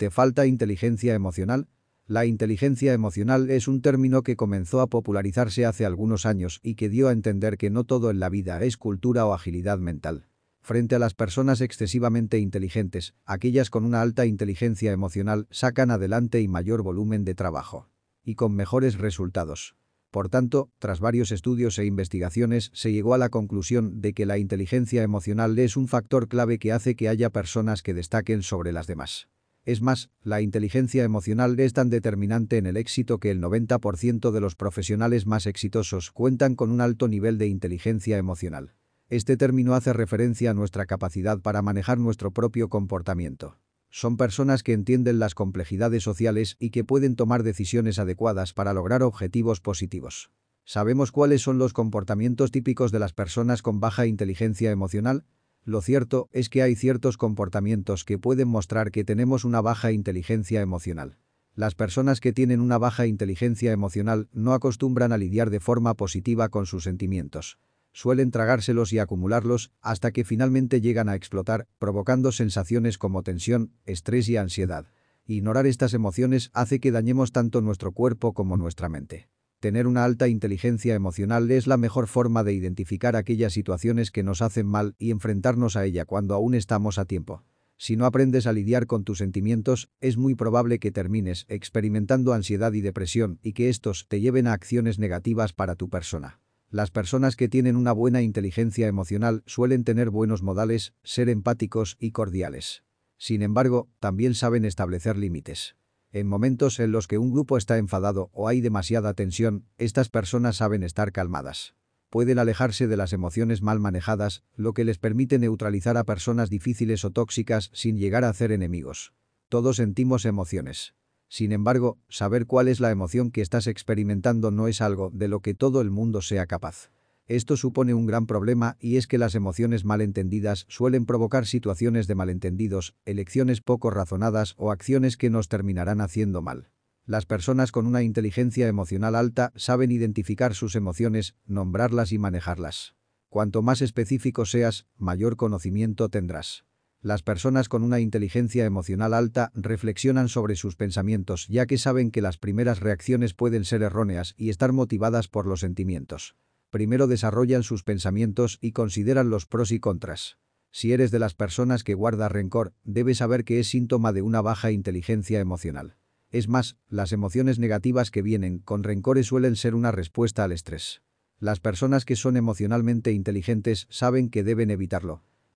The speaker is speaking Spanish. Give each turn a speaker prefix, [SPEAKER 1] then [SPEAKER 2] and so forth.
[SPEAKER 1] ¿Te falta inteligencia emocional? La inteligencia emocional es un término que comenzó a popularizarse hace algunos años y que dio a entender que no todo en la vida es cultura o agilidad mental. Frente a las personas excesivamente inteligentes, aquellas con una alta inteligencia emocional sacan adelante y mayor volumen de trabajo. Y con mejores resultados. Por tanto, tras varios estudios e investigaciones, se llegó a la conclusión de que la inteligencia emocional es un factor clave que hace que haya personas que destaquen sobre las demás. Es más, la inteligencia emocional es tan determinante en el éxito que el 90% de los profesionales más exitosos cuentan con un alto nivel de inteligencia emocional. Este término hace referencia a nuestra capacidad para manejar nuestro propio comportamiento. Son personas que entienden las complejidades sociales y que pueden tomar decisiones adecuadas para lograr objetivos positivos. ¿Sabemos cuáles son los comportamientos típicos de las personas con baja inteligencia emocional? Lo cierto es que hay ciertos comportamientos que pueden mostrar que tenemos una baja inteligencia emocional. Las personas que tienen una baja inteligencia emocional no acostumbran a lidiar de forma positiva con sus sentimientos. Suelen tragárselos y acumularlos hasta que finalmente llegan a explotar, provocando sensaciones como tensión, estrés y ansiedad. Ignorar estas emociones hace que dañemos tanto nuestro cuerpo como nuestra mente. Tener una alta inteligencia emocional es la mejor forma de identificar aquellas situaciones que nos hacen mal y enfrentarnos a ella cuando aún estamos a tiempo. Si no aprendes a lidiar con tus sentimientos, es muy probable que termines experimentando ansiedad y depresión y que estos te lleven a acciones negativas para tu persona. Las personas que tienen una buena inteligencia emocional suelen tener buenos modales, ser empáticos y cordiales. Sin embargo, también saben establecer límites. En momentos en los que un grupo está enfadado o hay demasiada tensión, estas personas saben estar calmadas. Pueden alejarse de las emociones mal manejadas, lo que les permite neutralizar a personas difíciles o tóxicas sin llegar a hacer enemigos. Todos sentimos emociones. Sin embargo, saber cuál es la emoción que estás experimentando no es algo de lo que todo el mundo sea capaz. Esto supone un gran problema y es que las emociones malentendidas suelen provocar situaciones de malentendidos, elecciones poco razonadas o acciones que nos terminarán haciendo mal. Las personas con una inteligencia emocional alta saben identificar sus emociones, nombrarlas y manejarlas. Cuanto más específico seas, mayor conocimiento tendrás. Las personas con una inteligencia emocional alta reflexionan sobre sus pensamientos ya que saben que las primeras reacciones pueden ser erróneas y estar motivadas por los sentimientos primero desarrollan sus pensamientos y consideran los pros y contras. Si eres de las personas que guarda rencor, debes saber que es síntoma de una baja inteligencia emocional. Es más, las emociones negativas que vienen con rencores suelen ser una respuesta al estrés. Las personas que son emocionalmente inteligentes saben que deben evitarlo.